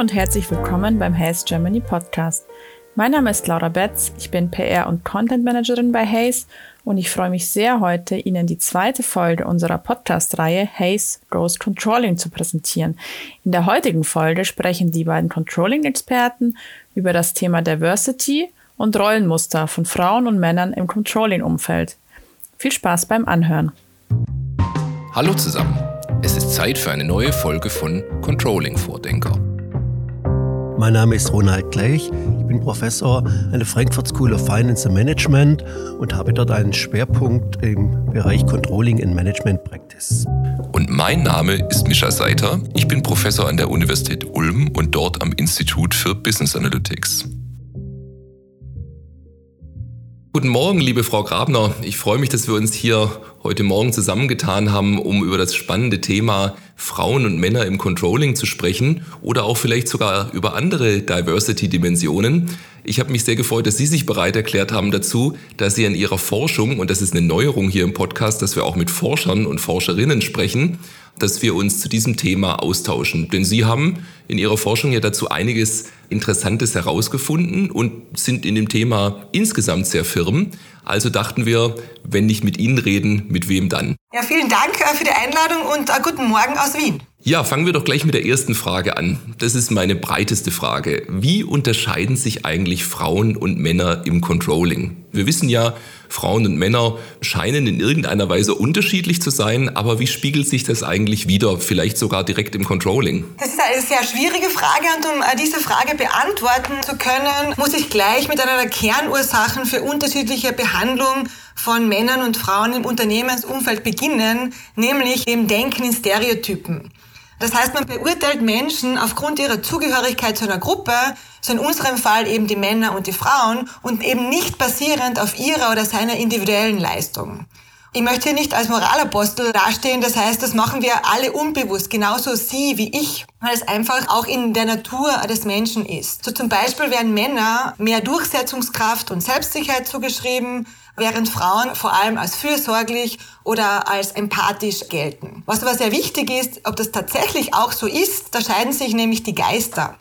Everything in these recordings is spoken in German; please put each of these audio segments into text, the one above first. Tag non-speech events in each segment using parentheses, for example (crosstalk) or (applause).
und herzlich willkommen beim Hayes Germany Podcast. Mein Name ist Laura Betz, ich bin PR- und Content Managerin bei Hayes und ich freue mich sehr, heute Ihnen die zweite Folge unserer Podcast-Reihe Hayes Goes Controlling zu präsentieren. In der heutigen Folge sprechen die beiden Controlling-Experten über das Thema Diversity und Rollenmuster von Frauen und Männern im Controlling-Umfeld. Viel Spaß beim Anhören. Hallo zusammen. Es ist Zeit für eine neue Folge von Controlling Vordenker. Mein Name ist Ronald Gleich. Ich bin Professor an der Frankfurt School of Finance and Management und habe dort einen Schwerpunkt im Bereich Controlling and Management Practice. Und mein Name ist Mischa Seiter. Ich bin Professor an der Universität Ulm und dort am Institut für Business Analytics. Guten Morgen, liebe Frau Grabner. Ich freue mich, dass wir uns hier heute Morgen zusammengetan haben, um über das spannende Thema Frauen und Männer im Controlling zu sprechen oder auch vielleicht sogar über andere Diversity-Dimensionen. Ich habe mich sehr gefreut, dass Sie sich bereit erklärt haben dazu, dass Sie an Ihrer Forschung, und das ist eine Neuerung hier im Podcast, dass wir auch mit Forschern und Forscherinnen sprechen, dass wir uns zu diesem Thema austauschen. Denn Sie haben in Ihrer Forschung ja dazu einiges Interessantes herausgefunden und sind in dem Thema insgesamt sehr firm. Also dachten wir, wenn nicht mit Ihnen reden, mit wem dann? Ja, vielen Dank äh, für die Einladung und äh, guten Morgen aus Wien. Ja, fangen wir doch gleich mit der ersten Frage an. Das ist meine breiteste Frage. Wie unterscheiden sich eigentlich Frauen und Männer im Controlling? Wir wissen ja, Frauen und Männer scheinen in irgendeiner Weise unterschiedlich zu sein, aber wie spiegelt sich das eigentlich wieder, vielleicht sogar direkt im Controlling? Das ist eine sehr schwierige Frage und um äh, diese Frage beantworten zu können, muss ich gleich mit einer der Kernursachen für unterschiedliche Behandlung von Männern und Frauen im Unternehmensumfeld beginnen, nämlich dem Denken in Stereotypen. Das heißt, man beurteilt Menschen aufgrund ihrer Zugehörigkeit zu einer Gruppe, so in unserem Fall eben die Männer und die Frauen, und eben nicht basierend auf ihrer oder seiner individuellen Leistung. Ich möchte hier nicht als Moralapostel dastehen, das heißt, das machen wir alle unbewusst, genauso Sie wie ich, weil es einfach auch in der Natur des Menschen ist. So zum Beispiel werden Männer mehr Durchsetzungskraft und Selbstsicherheit zugeschrieben, während Frauen vor allem als fürsorglich oder als empathisch gelten. Was aber sehr wichtig ist, ob das tatsächlich auch so ist, da scheiden sich nämlich die Geister.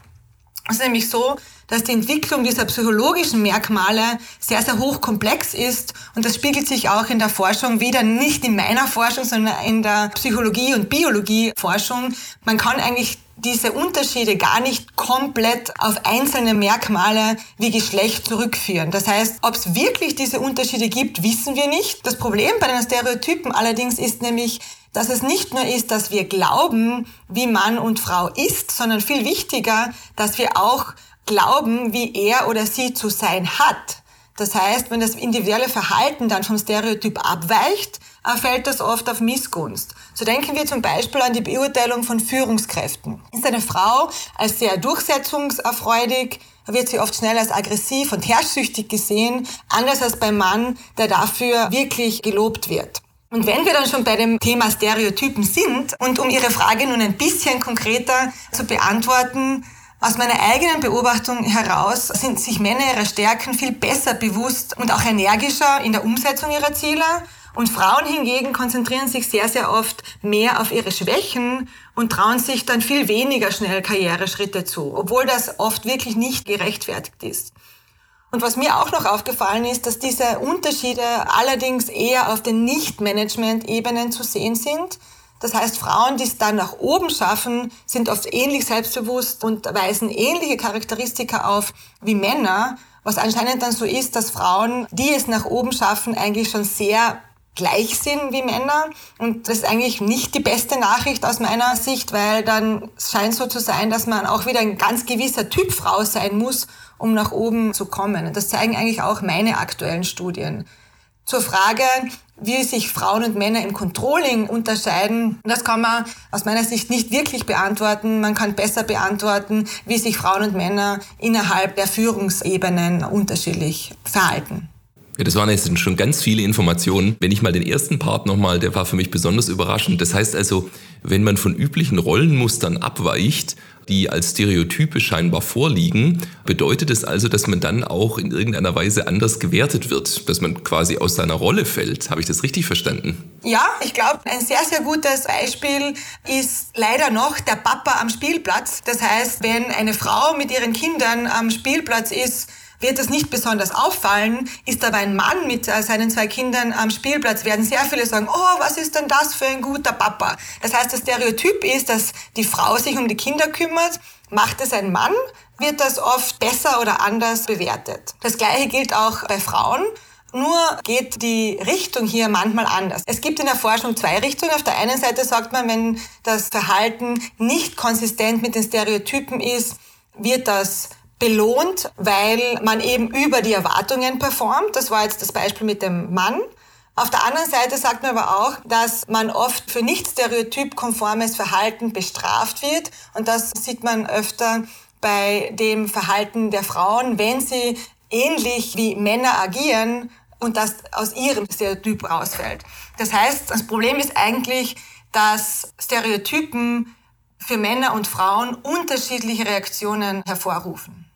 Es ist nämlich so, dass die Entwicklung dieser psychologischen Merkmale sehr, sehr hochkomplex ist und das spiegelt sich auch in der Forschung wieder, nicht in meiner Forschung, sondern in der Psychologie- und Biologieforschung. Man kann eigentlich diese Unterschiede gar nicht komplett auf einzelne Merkmale wie Geschlecht zurückführen. Das heißt, ob es wirklich diese Unterschiede gibt, wissen wir nicht. Das Problem bei den Stereotypen allerdings ist nämlich, dass es nicht nur ist, dass wir glauben, wie Mann und Frau ist, sondern viel wichtiger, dass wir auch glauben, wie er oder sie zu sein hat. Das heißt, wenn das individuelle Verhalten dann vom Stereotyp abweicht, fällt das oft auf Missgunst. So denken wir zum Beispiel an die Beurteilung von Führungskräften. Ist eine Frau als sehr durchsetzungserfreudig, wird sie oft schnell als aggressiv und herrschsüchtig gesehen, anders als beim Mann, der dafür wirklich gelobt wird. Und wenn wir dann schon bei dem Thema Stereotypen sind und um Ihre Frage nun ein bisschen konkreter zu beantworten, aus meiner eigenen Beobachtung heraus sind sich Männer ihrer Stärken viel besser bewusst und auch energischer in der Umsetzung ihrer Ziele. Und Frauen hingegen konzentrieren sich sehr, sehr oft mehr auf ihre Schwächen und trauen sich dann viel weniger schnell Karriereschritte zu, obwohl das oft wirklich nicht gerechtfertigt ist. Und was mir auch noch aufgefallen ist, dass diese Unterschiede allerdings eher auf den Nicht-Management-Ebenen zu sehen sind. Das heißt, Frauen, die es dann nach oben schaffen, sind oft ähnlich selbstbewusst und weisen ähnliche Charakteristika auf wie Männer, was anscheinend dann so ist, dass Frauen, die es nach oben schaffen, eigentlich schon sehr gleich sind wie Männer. Und das ist eigentlich nicht die beste Nachricht aus meiner Sicht, weil dann scheint so zu sein, dass man auch wieder ein ganz gewisser Typ Frau sein muss, um nach oben zu kommen. das zeigen eigentlich auch meine aktuellen Studien. Zur Frage, wie sich Frauen und Männer im Controlling unterscheiden, das kann man aus meiner Sicht nicht wirklich beantworten. Man kann besser beantworten, wie sich Frauen und Männer innerhalb der Führungsebenen unterschiedlich verhalten. Ja, das waren jetzt schon ganz viele Informationen. Wenn ich mal den ersten Part nochmal, der war für mich besonders überraschend. Das heißt also, wenn man von üblichen Rollenmustern abweicht, die als Stereotype scheinbar vorliegen, bedeutet es also, dass man dann auch in irgendeiner Weise anders gewertet wird, dass man quasi aus seiner Rolle fällt. Habe ich das richtig verstanden? Ja, ich glaube, ein sehr, sehr gutes Beispiel ist leider noch der Papa am Spielplatz. Das heißt, wenn eine Frau mit ihren Kindern am Spielplatz ist, wird es nicht besonders auffallen. Ist aber ein Mann mit äh, seinen zwei Kindern am Spielplatz, werden sehr viele sagen, oh, was ist denn das für ein guter Papa? Das heißt, das Stereotyp ist, dass die Frau sich um die Kinder kümmert. Macht es ein Mann, wird das oft besser oder anders bewertet. Das Gleiche gilt auch bei Frauen. Nur geht die Richtung hier manchmal anders. Es gibt in der Forschung zwei Richtungen. Auf der einen Seite sagt man, wenn das Verhalten nicht konsistent mit den Stereotypen ist, wird das belohnt, weil man eben über die Erwartungen performt. Das war jetzt das Beispiel mit dem Mann. Auf der anderen Seite sagt man aber auch, dass man oft für nicht stereotypkonformes Verhalten bestraft wird. Und das sieht man öfter bei dem Verhalten der Frauen, wenn sie ähnlich wie Männer agieren und das aus ihrem Stereotyp rausfällt. Das heißt, das Problem ist eigentlich, dass Stereotypen für Männer und Frauen unterschiedliche Reaktionen hervorrufen.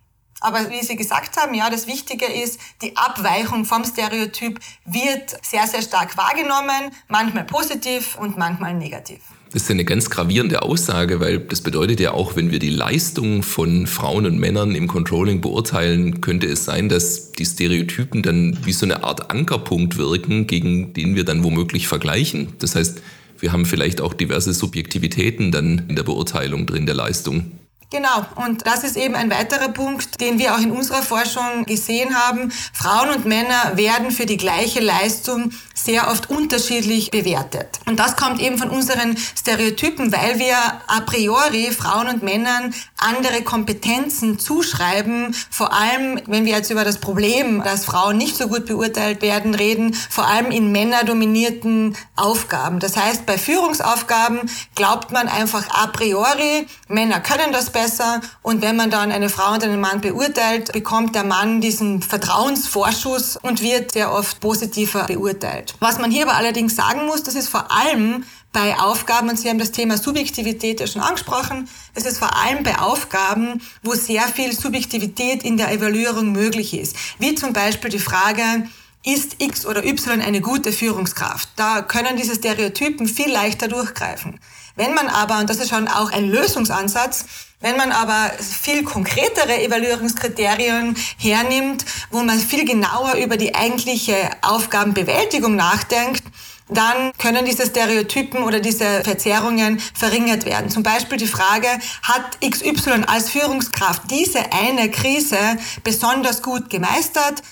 Aber wie Sie gesagt haben, ja, das Wichtige ist, die Abweichung vom Stereotyp wird sehr, sehr stark wahrgenommen, manchmal positiv und manchmal negativ. Das ist eine ganz gravierende Aussage, weil das bedeutet ja auch, wenn wir die Leistung von Frauen und Männern im Controlling beurteilen, könnte es sein, dass die Stereotypen dann wie so eine Art Ankerpunkt wirken, gegen den wir dann womöglich vergleichen. Das heißt, wir haben vielleicht auch diverse Subjektivitäten dann in der Beurteilung drin der Leistung. Genau, und das ist eben ein weiterer Punkt, den wir auch in unserer Forschung gesehen haben. Frauen und Männer werden für die gleiche Leistung sehr oft unterschiedlich bewertet. Und das kommt eben von unseren Stereotypen, weil wir a priori Frauen und Männern andere Kompetenzen zuschreiben, vor allem wenn wir jetzt über das Problem, dass Frauen nicht so gut beurteilt werden, reden, vor allem in männerdominierten Aufgaben. Das heißt, bei Führungsaufgaben glaubt man einfach a priori, Männer können das besser, besser. Und wenn man dann eine Frau und einen Mann beurteilt, bekommt der Mann diesen Vertrauensvorschuss und wird sehr oft positiver beurteilt. Was man hier aber allerdings sagen muss, das ist vor allem bei Aufgaben, und Sie haben das Thema Subjektivität ja schon angesprochen, das ist vor allem bei Aufgaben, wo sehr viel Subjektivität in der Evaluierung möglich ist. Wie zum Beispiel die Frage, ist X oder Y eine gute Führungskraft? Da können diese Stereotypen viel leichter durchgreifen. Wenn man aber, und das ist schon auch ein Lösungsansatz, wenn man aber viel konkretere Evaluierungskriterien hernimmt, wo man viel genauer über die eigentliche Aufgabenbewältigung nachdenkt, dann können diese Stereotypen oder diese Verzerrungen verringert werden. Zum Beispiel die Frage, hat XY als Führungskraft diese eine Krise besonders gut gemeistert?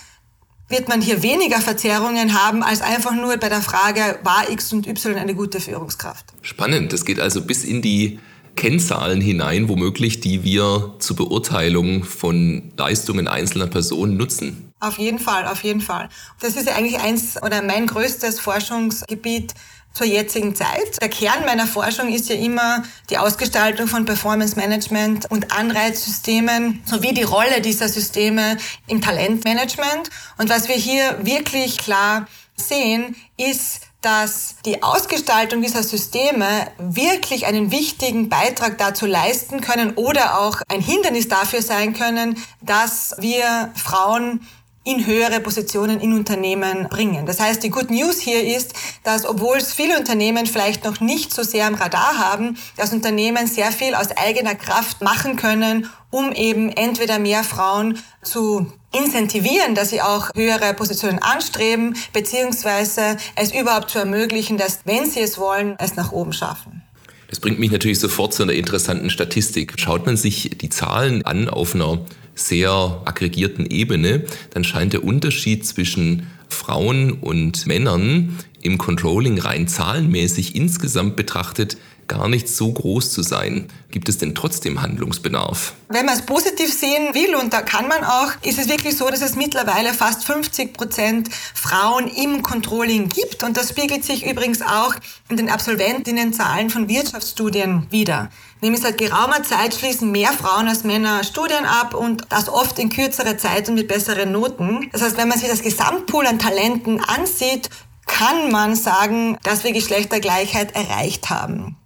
Wird man hier weniger Verzerrungen haben als einfach nur bei der Frage, war X und Y eine gute Führungskraft? Spannend, das geht also bis in die Kennzahlen hinein, womöglich, die wir zur Beurteilung von Leistungen einzelner Personen nutzen. Auf jeden Fall, auf jeden Fall. Das ist eigentlich eins oder mein größtes Forschungsgebiet zur jetzigen Zeit. Der Kern meiner Forschung ist ja immer die Ausgestaltung von Performance Management und Anreizsystemen sowie die Rolle dieser Systeme im Talentmanagement. Und was wir hier wirklich klar sehen, ist, dass die Ausgestaltung dieser Systeme wirklich einen wichtigen Beitrag dazu leisten können oder auch ein Hindernis dafür sein können, dass wir Frauen in höhere Positionen in Unternehmen bringen. Das heißt, die Good News hier ist, dass obwohl es viele Unternehmen vielleicht noch nicht so sehr am Radar haben, dass Unternehmen sehr viel aus eigener Kraft machen können, um eben entweder mehr Frauen zu incentivieren, dass sie auch höhere Positionen anstreben, beziehungsweise es überhaupt zu ermöglichen, dass, wenn sie es wollen, es nach oben schaffen. Das bringt mich natürlich sofort zu einer interessanten Statistik. Schaut man sich die Zahlen an auf einer sehr aggregierten Ebene, dann scheint der Unterschied zwischen Frauen und Männern im Controlling rein zahlenmäßig insgesamt betrachtet gar nicht so groß zu sein. Gibt es denn trotzdem Handlungsbedarf? Wenn man es positiv sehen will, und da kann man auch, ist es wirklich so, dass es mittlerweile fast 50 Prozent Frauen im Controlling gibt. Und das spiegelt sich übrigens auch in den Absolventinnenzahlen von Wirtschaftsstudien wieder. Nämlich seit geraumer Zeit schließen mehr Frauen als Männer Studien ab und das oft in kürzerer Zeit und mit besseren Noten. Das heißt, wenn man sich das Gesamtpool an Talenten ansieht, kann man sagen, dass wir Geschlechtergleichheit erreicht haben.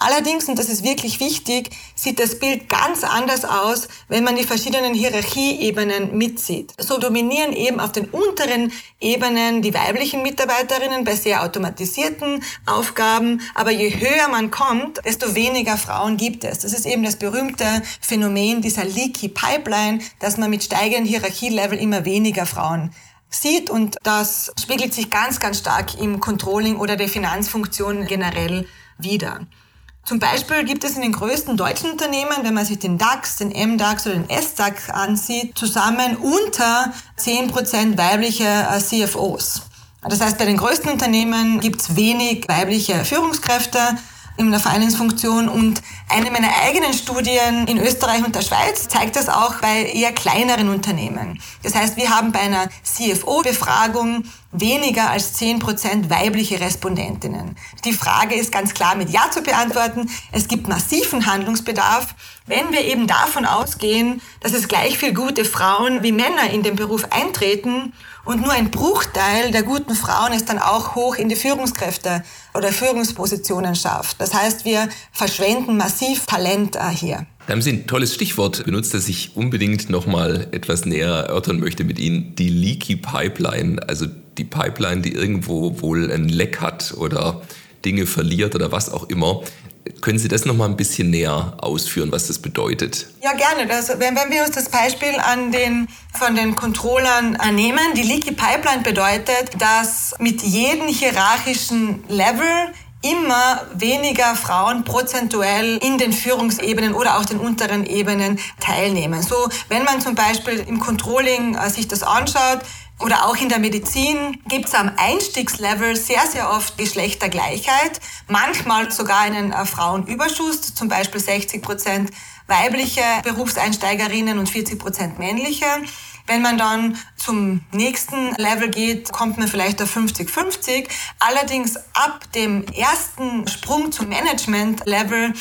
Allerdings, und das ist wirklich wichtig, sieht das Bild ganz anders aus, wenn man die verschiedenen Hierarchieebenen mitzieht. So dominieren eben auf den unteren Ebenen die weiblichen Mitarbeiterinnen bei sehr automatisierten Aufgaben, aber je höher man kommt, desto weniger Frauen gibt es. Das ist eben das berühmte Phänomen dieser Leaky Pipeline, dass man mit steigenden Hierarchielevel immer weniger Frauen sieht und das spiegelt sich ganz, ganz stark im Controlling oder der Finanzfunktion generell wieder. Zum Beispiel gibt es in den größten deutschen Unternehmen, wenn man sich den DAX, den MDAX oder den SDAX ansieht, zusammen unter 10% weibliche äh, CFOs. Das heißt, bei den größten Unternehmen gibt es wenig weibliche Führungskräfte in der Vereinsfunktion und eine meiner eigenen Studien in Österreich und der Schweiz zeigt das auch bei eher kleineren Unternehmen. Das heißt, wir haben bei einer CFO-Befragung weniger als 10% weibliche Respondentinnen. Die Frage ist ganz klar mit Ja zu beantworten. Es gibt massiven Handlungsbedarf. Wenn wir eben davon ausgehen, dass es gleich viel gute Frauen wie Männer in den Beruf eintreten und nur ein Bruchteil der guten Frauen es dann auch hoch in die Führungskräfte oder Führungspositionen schafft. Das heißt, wir verschwenden massiv Talent äh, hier. Da haben Sie ein tolles Stichwort benutzt, das ich unbedingt nochmal etwas näher erörtern möchte mit Ihnen. Die Leaky Pipeline, also die Pipeline, die irgendwo wohl ein Leck hat oder Dinge verliert oder was auch immer. Können Sie das noch mal ein bisschen näher ausführen, was das bedeutet? Ja, gerne. Also, wenn, wenn wir uns das Beispiel an den, von den Controllern nehmen, die Leaky Pipeline bedeutet, dass mit jedem hierarchischen Level immer weniger Frauen prozentuell in den Führungsebenen oder auch den unteren Ebenen teilnehmen. So, wenn man zum Beispiel im Controlling äh, sich das anschaut, oder auch in der Medizin gibt es am Einstiegslevel sehr, sehr oft Geschlechtergleichheit, manchmal sogar einen äh, Frauenüberschuss, zum Beispiel 60 Prozent weibliche Berufseinsteigerinnen und 40 Prozent männliche. Wenn man dann zum nächsten Level geht, kommt man vielleicht auf 50-50. Allerdings ab dem ersten Sprung zum Management-Level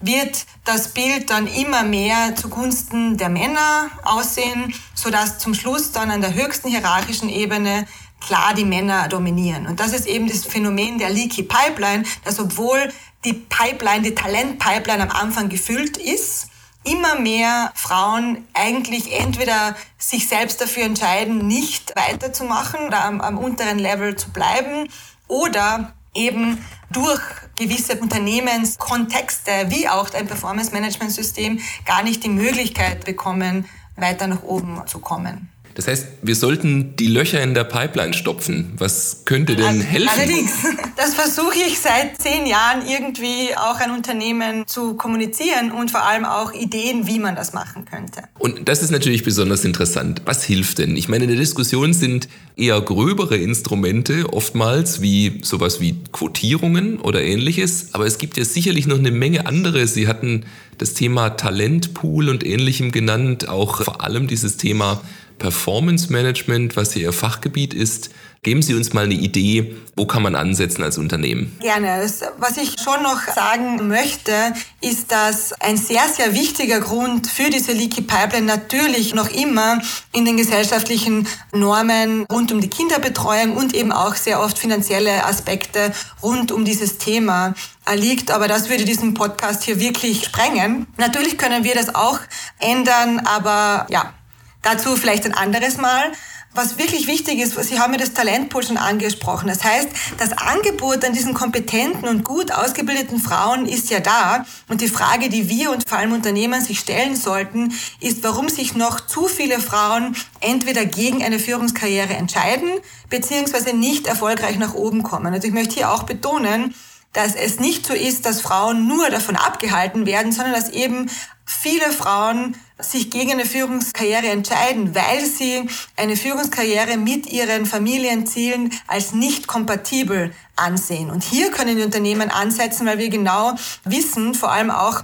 wird das Bild dann immer mehr zugunsten der Männer aussehen, sodass zum Schluss dann an der höchsten hierarchischen Ebene klar die Männer dominieren. Und das ist eben das Phänomen der Leaky Pipeline, dass obwohl die Pipeline, die Talentpipeline am Anfang gefüllt ist, immer mehr Frauen eigentlich entweder sich selbst dafür entscheiden, nicht weiterzumachen oder am, am unteren Level zu bleiben oder eben durch gewisse Unternehmenskontexte wie auch ein Performance-Management-System gar nicht die Möglichkeit bekommen, weiter nach oben zu kommen. Das heißt, wir sollten die Löcher in der Pipeline stopfen. Was könnte denn helfen? Allerdings, (laughs) das versuche ich seit zehn Jahren irgendwie auch an Unternehmen zu kommunizieren und vor allem auch Ideen, wie man das machen könnte. Und das ist natürlich besonders interessant. Was hilft denn? Ich meine, in der Diskussion sind eher gröbere Instrumente oftmals wie sowas wie Quotierungen oder ähnliches. Aber es gibt ja sicherlich noch eine Menge andere. Sie hatten das Thema Talentpool und ähnlichem genannt, auch vor allem dieses Thema Performance Management, was hier Ihr Fachgebiet ist. Geben Sie uns mal eine Idee, wo kann man ansetzen als Unternehmen? Gerne. Was ich schon noch sagen möchte, ist, dass ein sehr, sehr wichtiger Grund für diese Leaky Pipeline natürlich noch immer in den gesellschaftlichen Normen rund um die Kinderbetreuung und eben auch sehr oft finanzielle Aspekte rund um dieses Thema liegt, aber das würde diesen Podcast hier wirklich sprengen. Natürlich können wir das auch ändern, aber ja, Dazu vielleicht ein anderes Mal. Was wirklich wichtig ist, Sie haben ja das Talentpool schon angesprochen. Das heißt, das Angebot an diesen kompetenten und gut ausgebildeten Frauen ist ja da. Und die Frage, die wir und vor allem Unternehmen sich stellen sollten, ist, warum sich noch zu viele Frauen entweder gegen eine Führungskarriere entscheiden, beziehungsweise nicht erfolgreich nach oben kommen. Also ich möchte hier auch betonen, dass es nicht so ist, dass Frauen nur davon abgehalten werden, sondern dass eben viele Frauen sich gegen eine Führungskarriere entscheiden, weil sie eine Führungskarriere mit ihren Familienzielen als nicht kompatibel ansehen. Und hier können die Unternehmen ansetzen, weil wir genau wissen, vor allem auch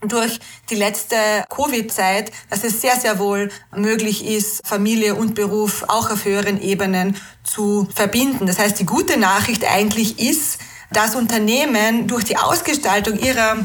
durch die letzte Covid-Zeit, dass es sehr, sehr wohl möglich ist, Familie und Beruf auch auf höheren Ebenen zu verbinden. Das heißt, die gute Nachricht eigentlich ist, dass Unternehmen durch die Ausgestaltung ihrer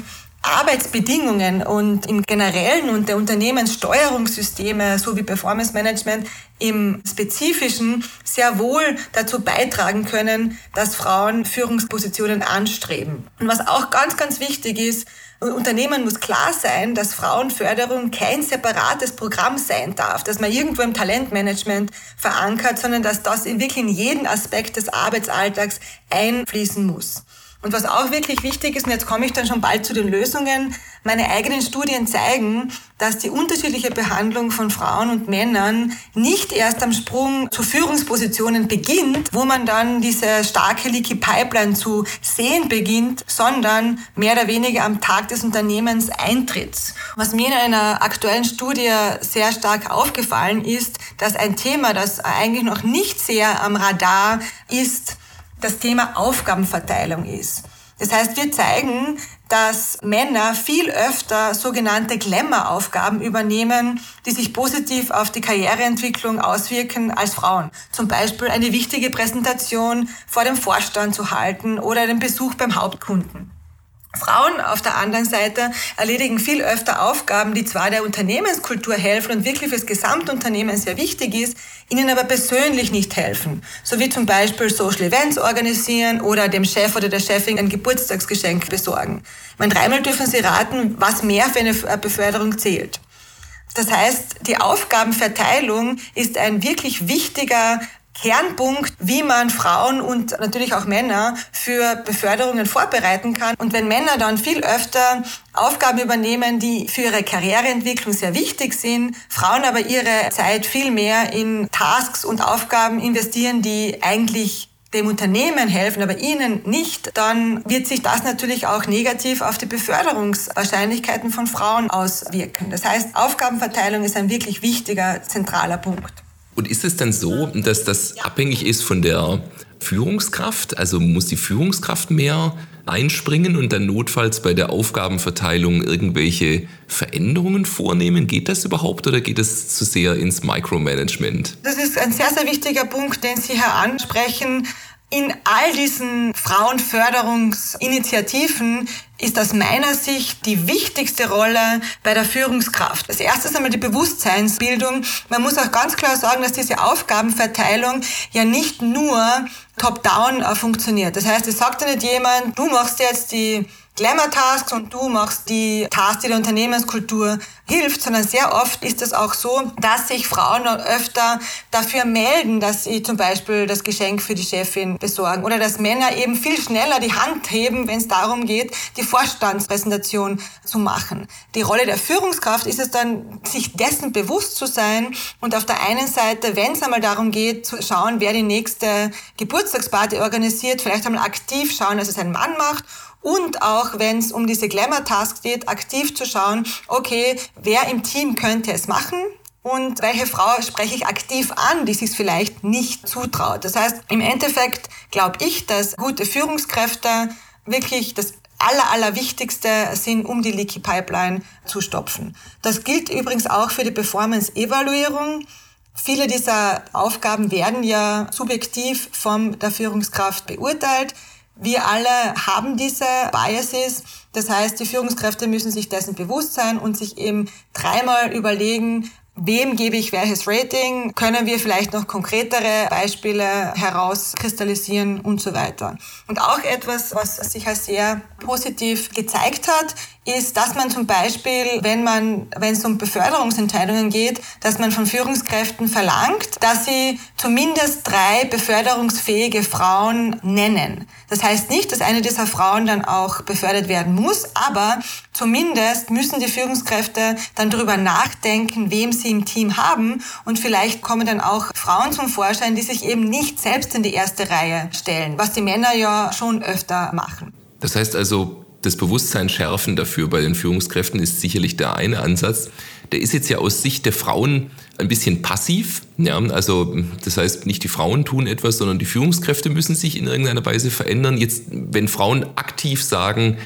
Arbeitsbedingungen und im Generellen und der Unternehmenssteuerungssysteme sowie Performance Management im Spezifischen sehr wohl dazu beitragen können, dass Frauen Führungspositionen anstreben. Und was auch ganz, ganz wichtig ist, Unternehmen muss klar sein, dass Frauenförderung kein separates Programm sein darf, dass man irgendwo im Talentmanagement verankert, sondern dass das in wirklich in jeden Aspekt des Arbeitsalltags einfließen muss. Und was auch wirklich wichtig ist, und jetzt komme ich dann schon bald zu den Lösungen, meine eigenen Studien zeigen, dass die unterschiedliche Behandlung von Frauen und Männern nicht erst am Sprung zu Führungspositionen beginnt, wo man dann diese starke Leaky Pipeline zu sehen beginnt, sondern mehr oder weniger am Tag des Unternehmens eintritt. Was mir in einer aktuellen Studie sehr stark aufgefallen ist, dass ein Thema, das eigentlich noch nicht sehr am Radar ist, das Thema Aufgabenverteilung ist. Das heißt, wir zeigen, dass Männer viel öfter sogenannte Glamour-Aufgaben übernehmen, die sich positiv auf die Karriereentwicklung auswirken als Frauen. Zum Beispiel eine wichtige Präsentation vor dem Vorstand zu halten oder den Besuch beim Hauptkunden. Frauen auf der anderen Seite erledigen viel öfter Aufgaben, die zwar der Unternehmenskultur helfen und wirklich fürs Gesamtunternehmen sehr wichtig ist, ihnen aber persönlich nicht helfen. So wie zum Beispiel Social Events organisieren oder dem Chef oder der Chefin ein Geburtstagsgeschenk besorgen. Man dreimal dürfen sie raten, was mehr für eine Beförderung zählt. Das heißt, die Aufgabenverteilung ist ein wirklich wichtiger Kernpunkt, wie man Frauen und natürlich auch Männer für Beförderungen vorbereiten kann. Und wenn Männer dann viel öfter Aufgaben übernehmen, die für ihre Karriereentwicklung sehr wichtig sind, Frauen aber ihre Zeit viel mehr in Tasks und Aufgaben investieren, die eigentlich dem Unternehmen helfen, aber ihnen nicht, dann wird sich das natürlich auch negativ auf die Beförderungswahrscheinlichkeiten von Frauen auswirken. Das heißt, Aufgabenverteilung ist ein wirklich wichtiger, zentraler Punkt. Und ist es dann so, dass das abhängig ist von der Führungskraft? Also muss die Führungskraft mehr einspringen und dann notfalls bei der Aufgabenverteilung irgendwelche Veränderungen vornehmen? Geht das überhaupt oder geht es zu sehr ins Micromanagement? Das ist ein sehr, sehr wichtiger Punkt, den Sie hier ansprechen. In all diesen Frauenförderungsinitiativen ist aus meiner Sicht die wichtigste Rolle bei der Führungskraft. Das erste ist einmal die Bewusstseinsbildung. Man muss auch ganz klar sagen, dass diese Aufgabenverteilung ja nicht nur top-down funktioniert. Das heißt, es sagt ja nicht jemand, du machst jetzt die Glamour-Tasks und du machst die Tasks, die der Unternehmenskultur hilft, sondern sehr oft ist es auch so, dass sich Frauen öfter dafür melden, dass sie zum Beispiel das Geschenk für die Chefin besorgen oder dass Männer eben viel schneller die Hand heben, wenn es darum geht, die Vorstandspräsentation zu machen. Die Rolle der Führungskraft ist es dann, sich dessen bewusst zu sein und auf der einen Seite, wenn es einmal darum geht, zu schauen, wer die nächste Geburtstagsparty organisiert, vielleicht einmal aktiv schauen, dass es ein Mann macht und auch wenn es um diese Glamour-Tasks geht, aktiv zu schauen, okay, wer im Team könnte es machen? Und welche Frau spreche ich aktiv an, die sich vielleicht nicht zutraut? Das heißt, im Endeffekt glaube ich, dass gute Führungskräfte wirklich das aller, allerwichtigste sind, um die Leaky Pipeline zu stopfen. Das gilt übrigens auch für die Performance-Evaluierung. Viele dieser Aufgaben werden ja subjektiv von der Führungskraft beurteilt. Wir alle haben diese Biases. Das heißt, die Führungskräfte müssen sich dessen bewusst sein und sich eben dreimal überlegen, Wem gebe ich welches Rating? Können wir vielleicht noch konkretere Beispiele herauskristallisieren und so weiter? Und auch etwas, was sich als sehr positiv gezeigt hat, ist, dass man zum Beispiel, wenn man, wenn es um Beförderungsentscheidungen geht, dass man von Führungskräften verlangt, dass sie zumindest drei beförderungsfähige Frauen nennen. Das heißt nicht, dass eine dieser Frauen dann auch befördert werden muss, aber zumindest müssen die Führungskräfte dann darüber nachdenken, wem sie im Team haben und vielleicht kommen dann auch Frauen zum Vorschein, die sich eben nicht selbst in die erste Reihe stellen, was die Männer ja schon öfter machen. Das heißt also, das Bewusstsein schärfen dafür bei den Führungskräften ist sicherlich der eine Ansatz. Der ist jetzt ja aus Sicht der Frauen ein bisschen passiv. Ja, also das heißt, nicht die Frauen tun etwas, sondern die Führungskräfte müssen sich in irgendeiner Weise verändern. Jetzt, wenn Frauen aktiv sagen,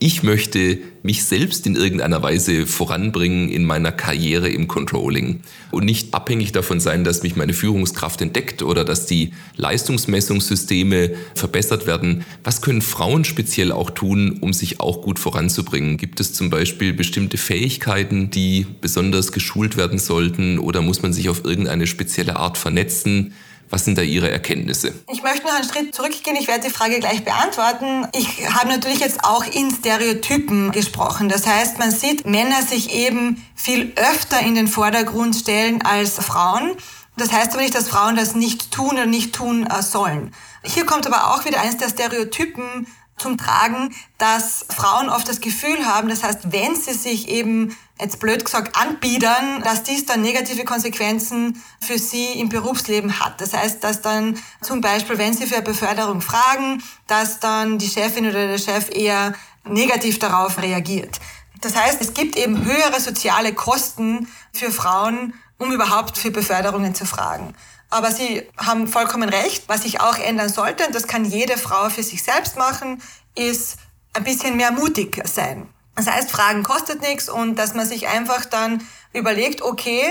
ich möchte mich selbst in irgendeiner Weise voranbringen in meiner Karriere im Controlling und nicht abhängig davon sein, dass mich meine Führungskraft entdeckt oder dass die Leistungsmessungssysteme verbessert werden. Was können Frauen speziell auch tun, um sich auch gut voranzubringen? Gibt es zum Beispiel bestimmte Fähigkeiten, die besonders geschult werden sollten oder muss man sich auf irgendeine spezielle Art vernetzen? Was sind da Ihre Erkenntnisse? Ich möchte noch einen Schritt zurückgehen. Ich werde die Frage gleich beantworten. Ich habe natürlich jetzt auch in Stereotypen gesprochen. Das heißt, man sieht Männer sich eben viel öfter in den Vordergrund stellen als Frauen. Das heißt aber nicht, dass Frauen das nicht tun oder nicht tun äh, sollen. Hier kommt aber auch wieder eines der Stereotypen zum Tragen, dass Frauen oft das Gefühl haben, das heißt, wenn sie sich eben jetzt blöd gesagt anbiedern, dass dies dann negative Konsequenzen für sie im Berufsleben hat. Das heißt, dass dann zum Beispiel, wenn sie für eine Beförderung fragen, dass dann die Chefin oder der Chef eher negativ darauf reagiert. Das heißt, es gibt eben höhere soziale Kosten für Frauen, um überhaupt für Beförderungen zu fragen. Aber Sie haben vollkommen recht. Was sich auch ändern sollte, und das kann jede Frau für sich selbst machen, ist ein bisschen mehr mutig sein. Das heißt, Fragen kostet nichts und dass man sich einfach dann überlegt, okay,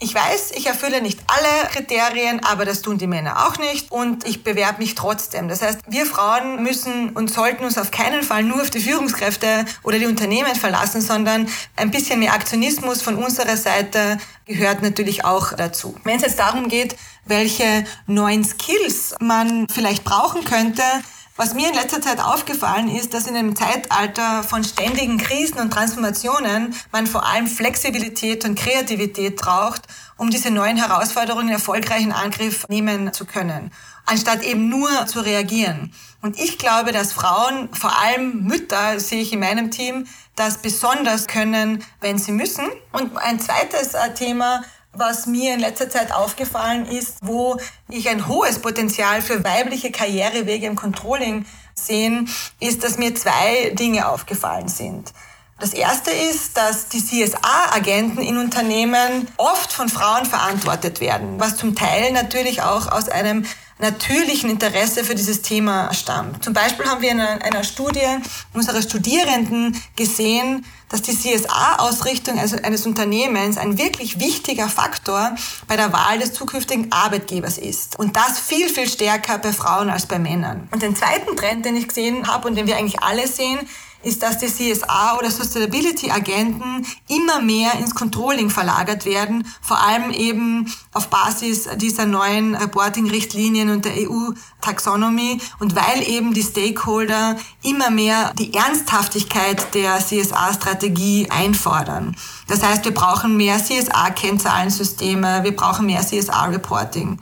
ich weiß, ich erfülle nicht alle Kriterien, aber das tun die Männer auch nicht und ich bewerbe mich trotzdem. Das heißt, wir Frauen müssen und sollten uns auf keinen Fall nur auf die Führungskräfte oder die Unternehmen verlassen, sondern ein bisschen mehr Aktionismus von unserer Seite gehört natürlich auch dazu. Wenn es jetzt darum geht, welche neuen Skills man vielleicht brauchen könnte, was mir in letzter Zeit aufgefallen ist, dass in einem Zeitalter von ständigen Krisen und Transformationen man vor allem Flexibilität und Kreativität braucht, um diese neuen Herausforderungen erfolgreich in Angriff nehmen zu können, anstatt eben nur zu reagieren. Und ich glaube, dass Frauen, vor allem Mütter, sehe ich in meinem Team, das besonders können, wenn sie müssen. Und ein zweites äh, Thema, was mir in letzter Zeit aufgefallen ist, wo ich ein hohes Potenzial für weibliche Karrierewege im Controlling sehen, ist, dass mir zwei Dinge aufgefallen sind. Das erste ist, dass die CSA-Agenten in Unternehmen oft von Frauen verantwortet werden, was zum Teil natürlich auch aus einem natürlichen Interesse für dieses Thema stammt. Zum Beispiel haben wir in einer Studie unserer Studierenden gesehen, dass die CSA-Ausrichtung also eines Unternehmens ein wirklich wichtiger Faktor bei der Wahl des zukünftigen Arbeitgebers ist. Und das viel, viel stärker bei Frauen als bei Männern. Und den zweiten Trend, den ich gesehen habe und den wir eigentlich alle sehen, ist, dass die CSA oder Sustainability Agenten immer mehr ins Controlling verlagert werden, vor allem eben auf Basis dieser neuen Reporting-Richtlinien und der EU-Taxonomie und weil eben die Stakeholder immer mehr die Ernsthaftigkeit der CSA-Strategie einfordern. Das heißt, wir brauchen mehr CSA-Kennzahlensysteme, wir brauchen mehr CSA-Reporting.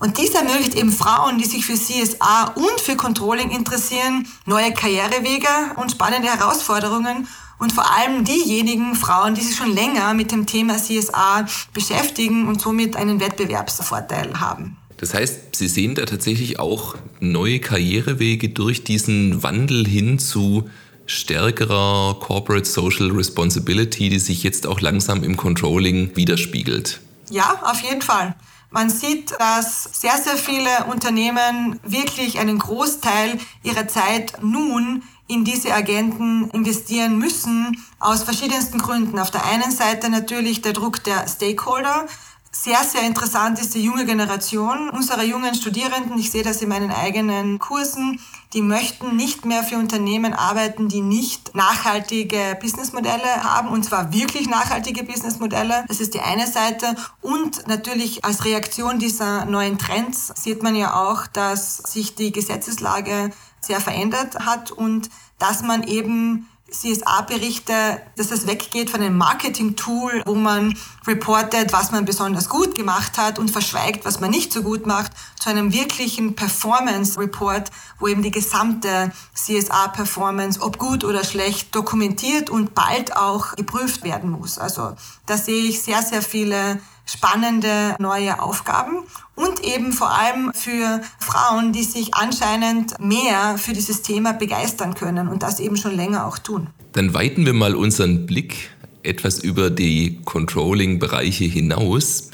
Und dies ermöglicht eben Frauen, die sich für CSA und für Controlling interessieren, neue Karrierewege und spannende Herausforderungen und vor allem diejenigen Frauen, die sich schon länger mit dem Thema CSA beschäftigen und somit einen Wettbewerbsvorteil haben. Das heißt, Sie sehen da tatsächlich auch neue Karrierewege durch diesen Wandel hin zu stärkerer Corporate Social Responsibility, die sich jetzt auch langsam im Controlling widerspiegelt. Ja, auf jeden Fall. Man sieht, dass sehr, sehr viele Unternehmen wirklich einen Großteil ihrer Zeit nun in diese Agenten investieren müssen, aus verschiedensten Gründen. Auf der einen Seite natürlich der Druck der Stakeholder, sehr, sehr interessant ist die junge Generation unserer jungen Studierenden. Ich sehe das in meinen eigenen Kursen. Die möchten nicht mehr für Unternehmen arbeiten, die nicht nachhaltige Businessmodelle haben, und zwar wirklich nachhaltige Businessmodelle. Das ist die eine Seite. Und natürlich als Reaktion dieser neuen Trends sieht man ja auch, dass sich die Gesetzeslage sehr verändert hat und dass man eben CSA-Berichte, dass es weggeht von einem Marketing-Tool, wo man reportet, was man besonders gut gemacht hat und verschweigt, was man nicht so gut macht, zu einem wirklichen Performance-Report, wo eben die gesamte CSA-Performance, ob gut oder schlecht, dokumentiert und bald auch geprüft werden muss. Also da sehe ich sehr, sehr viele spannende neue Aufgaben und eben vor allem für Frauen, die sich anscheinend mehr für dieses Thema begeistern können und das eben schon länger auch tun. Dann weiten wir mal unseren Blick etwas über die Controlling-Bereiche hinaus.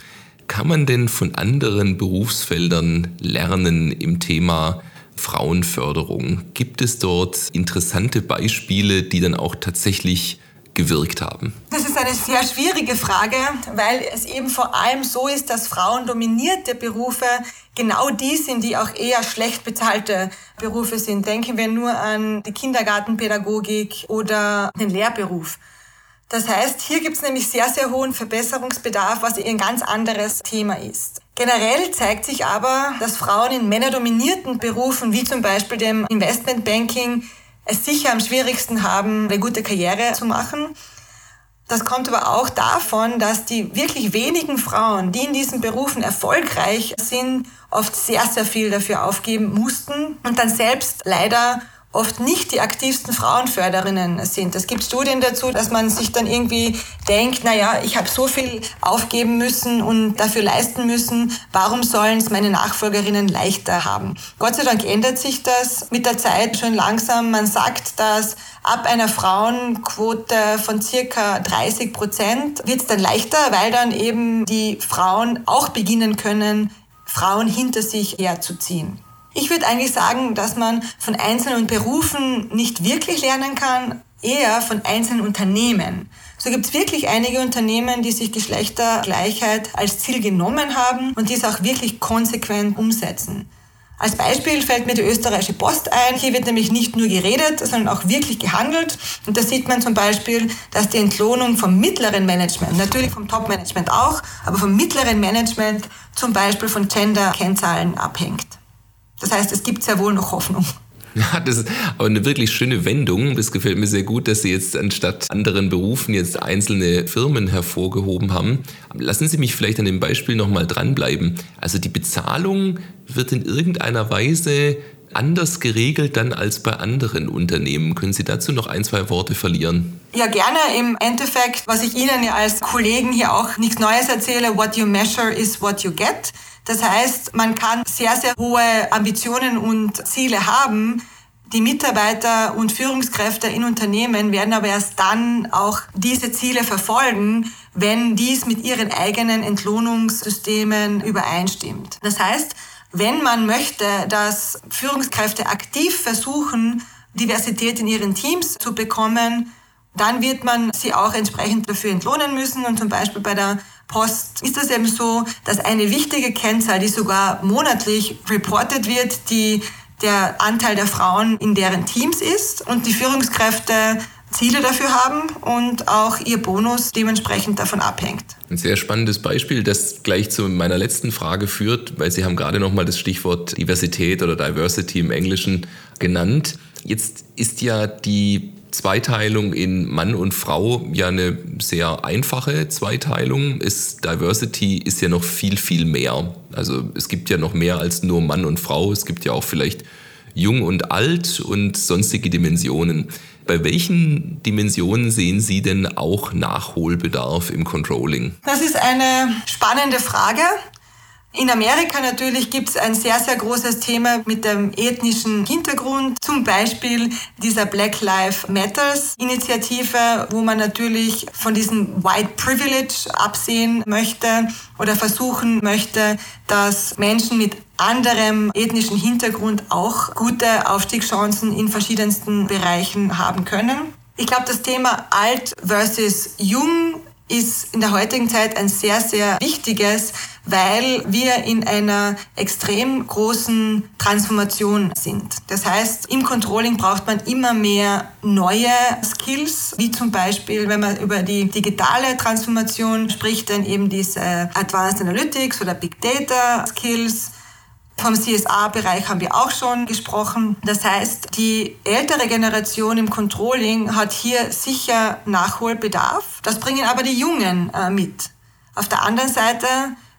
Kann man denn von anderen Berufsfeldern lernen im Thema Frauenförderung. Gibt es dort interessante Beispiele, die dann auch tatsächlich gewirkt haben? Das ist eine sehr schwierige Frage, weil es eben vor allem so ist, dass frauendominierte Berufe genau die sind, die auch eher schlecht bezahlte Berufe sind. Denken wir nur an die Kindergartenpädagogik oder den Lehrberuf. Das heißt, hier gibt es nämlich sehr, sehr hohen Verbesserungsbedarf, was ein ganz anderes Thema ist. Generell zeigt sich aber, dass Frauen in männerdominierten Berufen, wie zum Beispiel dem Investmentbanking, es sicher am schwierigsten haben, eine gute Karriere zu machen. Das kommt aber auch davon, dass die wirklich wenigen Frauen, die in diesen Berufen erfolgreich sind, oft sehr, sehr viel dafür aufgeben mussten und dann selbst leider oft nicht die aktivsten Frauenförderinnen sind. Es gibt Studien dazu, dass man sich dann irgendwie denkt, na ja, ich habe so viel aufgeben müssen und dafür leisten müssen, warum sollen es meine Nachfolgerinnen leichter haben? Gott sei Dank ändert sich das mit der Zeit schon langsam. Man sagt, dass ab einer Frauenquote von circa 30 Prozent wird es dann leichter, weil dann eben die Frauen auch beginnen können, Frauen hinter sich herzuziehen. Ich würde eigentlich sagen, dass man von einzelnen Berufen nicht wirklich lernen kann, eher von einzelnen Unternehmen. So gibt es wirklich einige Unternehmen, die sich Geschlechtergleichheit als Ziel genommen haben und dies auch wirklich konsequent umsetzen. Als Beispiel fällt mir die österreichische Post ein. Hier wird nämlich nicht nur geredet, sondern auch wirklich gehandelt. Und da sieht man zum Beispiel, dass die Entlohnung vom mittleren Management, natürlich vom Top-Management auch, aber vom mittleren Management zum Beispiel von Gender-Kennzahlen abhängt. Das heißt, es gibt sehr wohl noch Hoffnung. Ja, das ist aber eine wirklich schöne Wendung. Das gefällt mir sehr gut, dass Sie jetzt anstatt anderen Berufen jetzt einzelne Firmen hervorgehoben haben. Lassen Sie mich vielleicht an dem Beispiel nochmal dranbleiben. Also die Bezahlung wird in irgendeiner Weise anders geregelt dann als bei anderen Unternehmen. Können Sie dazu noch ein, zwei Worte verlieren? Ja, gerne. Im Endeffekt, was ich Ihnen ja als Kollegen hier auch nichts Neues erzähle, what you measure is what you get. Das heißt, man kann sehr, sehr hohe Ambitionen und Ziele haben. Die Mitarbeiter und Führungskräfte in Unternehmen werden aber erst dann auch diese Ziele verfolgen, wenn dies mit ihren eigenen Entlohnungssystemen übereinstimmt. Das heißt, wenn man möchte, dass Führungskräfte aktiv versuchen, Diversität in ihren Teams zu bekommen, dann wird man sie auch entsprechend dafür entlohnen müssen. Und zum Beispiel bei der Post ist es eben so, dass eine wichtige Kennzahl, die sogar monatlich reported wird, die der Anteil der Frauen in deren Teams ist und die Führungskräfte Ziele dafür haben und auch ihr Bonus dementsprechend davon abhängt. Ein sehr spannendes Beispiel, das gleich zu meiner letzten Frage führt, weil Sie haben gerade nochmal das Stichwort Diversität oder Diversity im Englischen genannt. Jetzt ist ja die Zweiteilung in Mann und Frau ja eine sehr einfache Zweiteilung. Ist Diversity ist ja noch viel, viel mehr. Also es gibt ja noch mehr als nur Mann und Frau. Es gibt ja auch vielleicht jung und alt und sonstige Dimensionen. Bei welchen Dimensionen sehen Sie denn auch Nachholbedarf im Controlling? Das ist eine spannende Frage. In Amerika natürlich gibt es ein sehr, sehr großes Thema mit dem ethnischen Hintergrund, zum Beispiel dieser Black Lives Matters Initiative, wo man natürlich von diesem White Privilege absehen möchte oder versuchen möchte, dass Menschen mit anderem ethnischen Hintergrund auch gute Aufstiegschancen in verschiedensten Bereichen haben können. Ich glaube, das Thema alt versus jung ist in der heutigen Zeit ein sehr, sehr wichtiges, weil wir in einer extrem großen Transformation sind. Das heißt, im Controlling braucht man immer mehr neue Skills, wie zum Beispiel, wenn man über die digitale Transformation spricht, dann eben diese Advanced Analytics oder Big Data Skills. Vom CSA-Bereich haben wir auch schon gesprochen. Das heißt, die ältere Generation im Controlling hat hier sicher Nachholbedarf. Das bringen aber die Jungen äh, mit. Auf der anderen Seite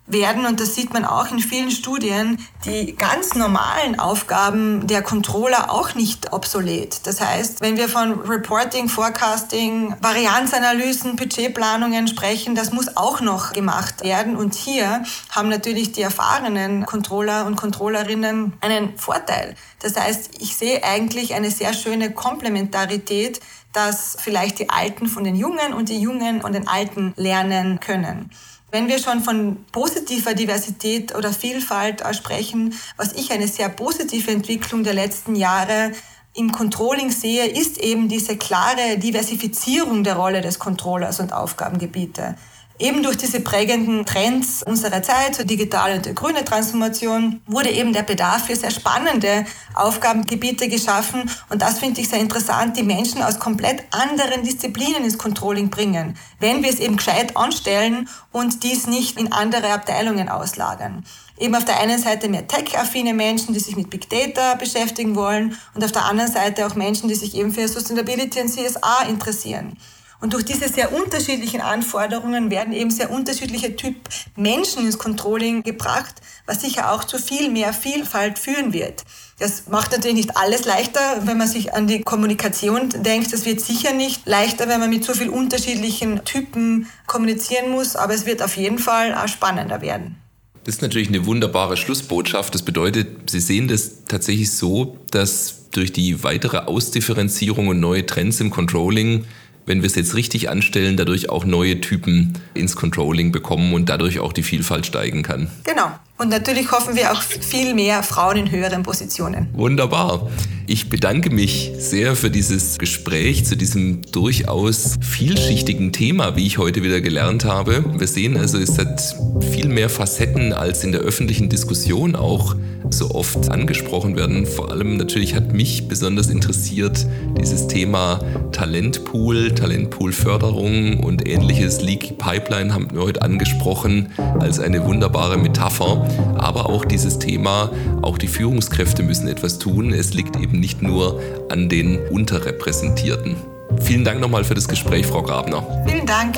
werden, und das sieht man auch in vielen Studien, die ganz normalen Aufgaben der Controller auch nicht obsolet. Das heißt, wenn wir von Reporting, Forecasting, Varianzanalysen, Budgetplanungen sprechen, das muss auch noch gemacht werden. Und hier haben natürlich die erfahrenen Controller und Controllerinnen einen Vorteil. Das heißt, ich sehe eigentlich eine sehr schöne Komplementarität, dass vielleicht die Alten von den Jungen und die Jungen von den Alten lernen können. Wenn wir schon von positiver Diversität oder Vielfalt sprechen, was ich eine sehr positive Entwicklung der letzten Jahre im Controlling sehe, ist eben diese klare Diversifizierung der Rolle des Controllers und Aufgabengebiete. Eben durch diese prägenden Trends unserer Zeit, zur digitale und grüne Transformation, wurde eben der Bedarf für sehr spannende Aufgabengebiete geschaffen. Und das finde ich sehr interessant, die Menschen aus komplett anderen Disziplinen ins Controlling bringen, wenn wir es eben gescheit anstellen und dies nicht in andere Abteilungen auslagern. Eben auf der einen Seite mehr tech-affine Menschen, die sich mit Big Data beschäftigen wollen und auf der anderen Seite auch Menschen, die sich eben für Sustainability und CSA interessieren. Und durch diese sehr unterschiedlichen Anforderungen werden eben sehr unterschiedliche Typ Menschen ins Controlling gebracht, was sicher auch zu viel mehr Vielfalt führen wird. Das macht natürlich nicht alles leichter, wenn man sich an die Kommunikation denkt. Das wird sicher nicht leichter, wenn man mit so vielen unterschiedlichen Typen kommunizieren muss, aber es wird auf jeden Fall auch spannender werden. Das ist natürlich eine wunderbare Schlussbotschaft. Das bedeutet, Sie sehen das tatsächlich so, dass durch die weitere Ausdifferenzierung und neue Trends im Controlling wenn wir es jetzt richtig anstellen, dadurch auch neue Typen ins Controlling bekommen und dadurch auch die Vielfalt steigen kann. Genau. Und natürlich hoffen wir auch viel mehr Frauen in höheren Positionen. Wunderbar. Ich bedanke mich sehr für dieses Gespräch zu diesem durchaus vielschichtigen Thema, wie ich heute wieder gelernt habe. Wir sehen also, es hat viel mehr Facetten als in der öffentlichen Diskussion auch so oft angesprochen werden. Vor allem natürlich hat mich besonders interessiert dieses Thema Talentpool, Talentpool-Förderung und ähnliches. Leaky Pipeline haben wir heute angesprochen als eine wunderbare Metapher. Aber auch dieses Thema, auch die Führungskräfte müssen etwas tun. Es liegt nicht nur an den Unterrepräsentierten. Vielen Dank nochmal für das Gespräch, Frau Grabner. Vielen Dank.